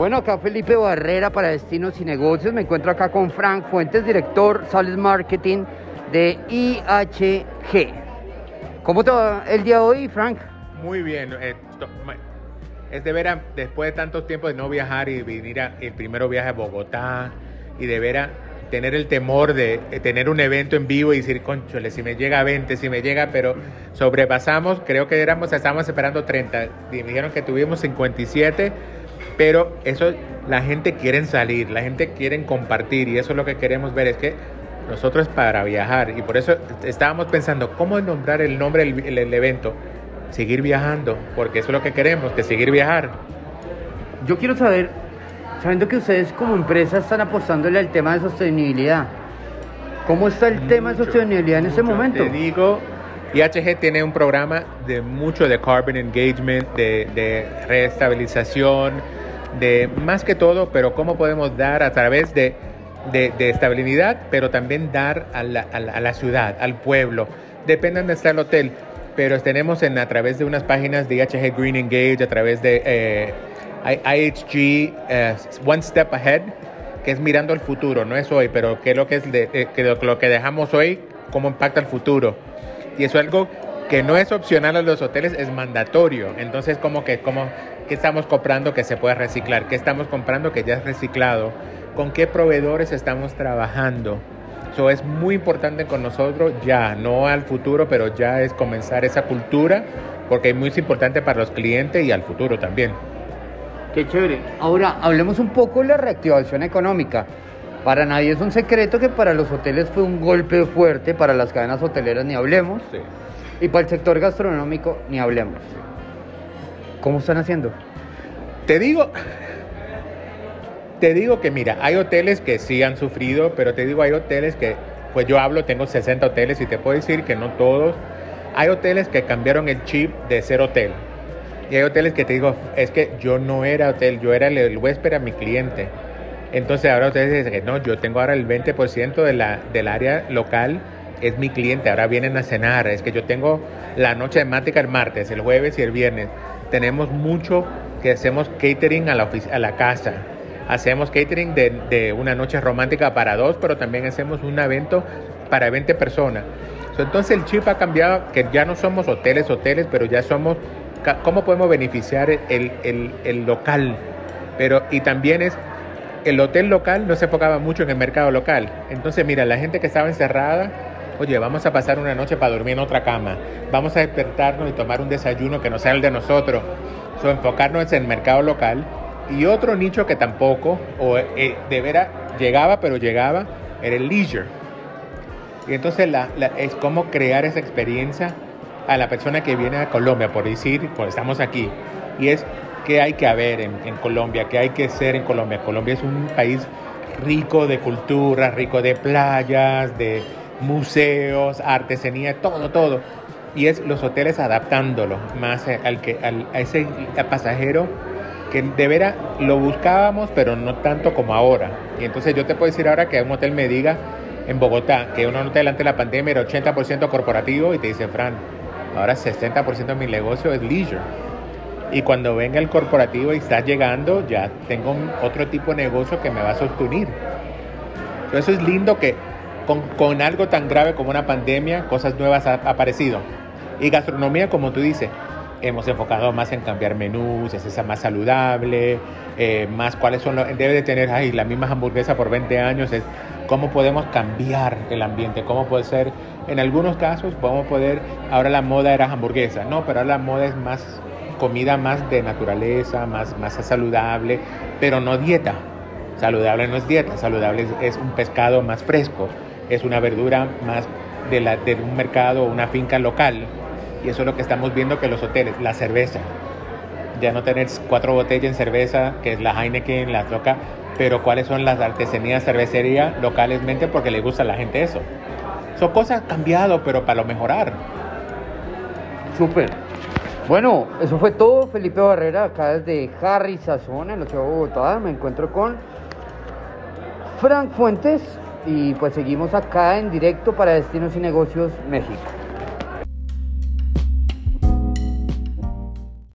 Bueno, acá Felipe Barrera para Destinos y Negocios. Me encuentro acá con Frank Fuentes, director Sales Marketing de IHG. ¿Cómo te va el día de hoy, Frank? Muy bien. eh, es de veras, después de tanto tiempo de no viajar y venir a, el viaje a Bogotá y de veras tener el temor de eh, tener un evento en vivo y decir, conchole, si me llega a 20, si me llega, pero sobrepasamos, creo que éramos, estábamos esperando 30, y me dijeron que tuvimos 57, pero eso, la gente quiere salir, la gente quiere compartir y eso es lo que queremos ver, es que nosotros para viajar y por eso estábamos pensando cómo nombrar el nombre del el- el evento, seguir viajando, porque eso es lo que queremos, que seguir viajar. Yo quiero saber, sabiendo que ustedes como empresa están apostándole al tema de sostenibilidad, ¿cómo está el tema de Mucho, sostenibilidad en este mucho. momento? Te digo, IHG tiene un programa de mucho de carbon engagement, de, de reestabilización, de más que todo, pero cómo podemos dar a través de, de, de estabilidad, pero también dar a la, a la- a la ciudad, al pueblo. Depende de está el hotel, pero tenemos en, a través de unas páginas de IHG Green Engage, a través de eh, IHG eh, One Step Ahead, que es mirando al futuro, no es hoy, pero qué es lo que es de- eh, que lo que dejamos hoy, cómo impacta el futuro. Y eso es algo que no es opcional a los hoteles, es mandatorio. Entonces, como que, como, ¿qué estamos comprando que se pueda reciclar? ¿Qué estamos comprando que ya es reciclado? ¿Con qué proveedores estamos trabajando? Eso es muy importante con nosotros ya, no al futuro, pero ya es comenzar esa cultura, porque es muy importante para los clientes y al futuro también. Qué chévere. Ahora, hablemos un poco de la reactivación económica. Para nadie es un secreto que para los hoteles fue un golpe fuerte, para las cadenas hoteleras ni hablemos, y para el sector gastronómico ni hablemos. ¿Cómo están haciendo? Te digo, te digo que mira, hay hoteles que sí han sufrido, pero te digo, hay hoteles que, pues yo hablo, tengo 60 hoteles y te puedo decir que no todos. Hay hoteles que cambiaron el chip de ser hotel. Y hay hoteles que te digo, es que yo no era hotel, yo era el, huésped a mi cliente. Entonces ahora ustedes dicen que no, yo tengo ahora el 20% de la, del área local, es mi cliente, ahora vienen a cenar, es que yo tengo la noche temática el martes, el jueves y el viernes. Tenemos mucho que hacemos catering a la, a la casa. Hacemos catering de, de una noche romántica para dos, pero también hacemos un evento para 20 personas. So, Entonces el chip ha cambiado, que ya no somos hoteles, hoteles, pero ya somos, ¿cómo podemos beneficiar el, el- el local? Pero, y también es, el hotel local no se enfocaba mucho en el mercado local. Entonces, mira, la gente que estaba encerrada, oye, vamos a pasar una noche para dormir en otra cama. Vamos a despertarnos y tomar un desayuno que no sea el de nosotros. So, enfocarnos en el mercado local. Y otro nicho que tampoco, o eh, de veras llegaba, pero llegaba, era el leisure. Y entonces la, la- es como crear esa experiencia a la persona que viene a Colombia, por decir, pues estamos aquí. Y es qué hay que haber en, en Colombia, qué hay que ser en Colombia. Colombia es un país rico de cultura, rico de playas, de museos, artesanía, todo, todo. Y es los hoteles adaptándolo más al que, al, a ese pasajero que de veras lo buscábamos, pero no tanto como ahora. Y entonces yo te puedo decir ahora que un hotel me diga en Bogotá que un hotel antes de la pandemia era 80% corporativo y te dice, Fran, ahora 60% de mi negocio es leisure. Y cuando venga el corporativo y estás llegando, ya tengo otro tipo de negocio que me va a sostener. Entonces es lindo que con, con algo tan grave como una pandemia, cosas nuevas han aparecido. Y gastronomía, como tú dices, hemos enfocado más en cambiar menús, es esa más saludable, eh, más cuáles son los, debe de tener, ay, la misma hamburguesa por 20 años, es cómo podemos cambiar el ambiente, cómo puede ser, en algunos casos podemos poder, ahora la moda era hamburguesa, no, pero ahora la moda es más comida más de naturaleza, más, más saludable, pero no dieta. Saludable no es dieta, saludable es, es un pescado más fresco, es una verdura más de, la, de un mercado o una finca local. Y eso es lo que estamos viendo que los hoteles, la cerveza, ya no tener cuatro botellas en cerveza, que es la Heineken, la Toca, pero cuáles son las artesanías cervecería localmente porque le gusta a la gente eso. Son cosas cambiado, pero para lo mejorar. Súper. Bueno, eso fue todo. Felipe Barrera, acá desde Harry Sazón, en la ciudad de Bogotá. Me encuentro con Frank Fuentes y pues seguimos acá en directo para Destinos y Negocios México.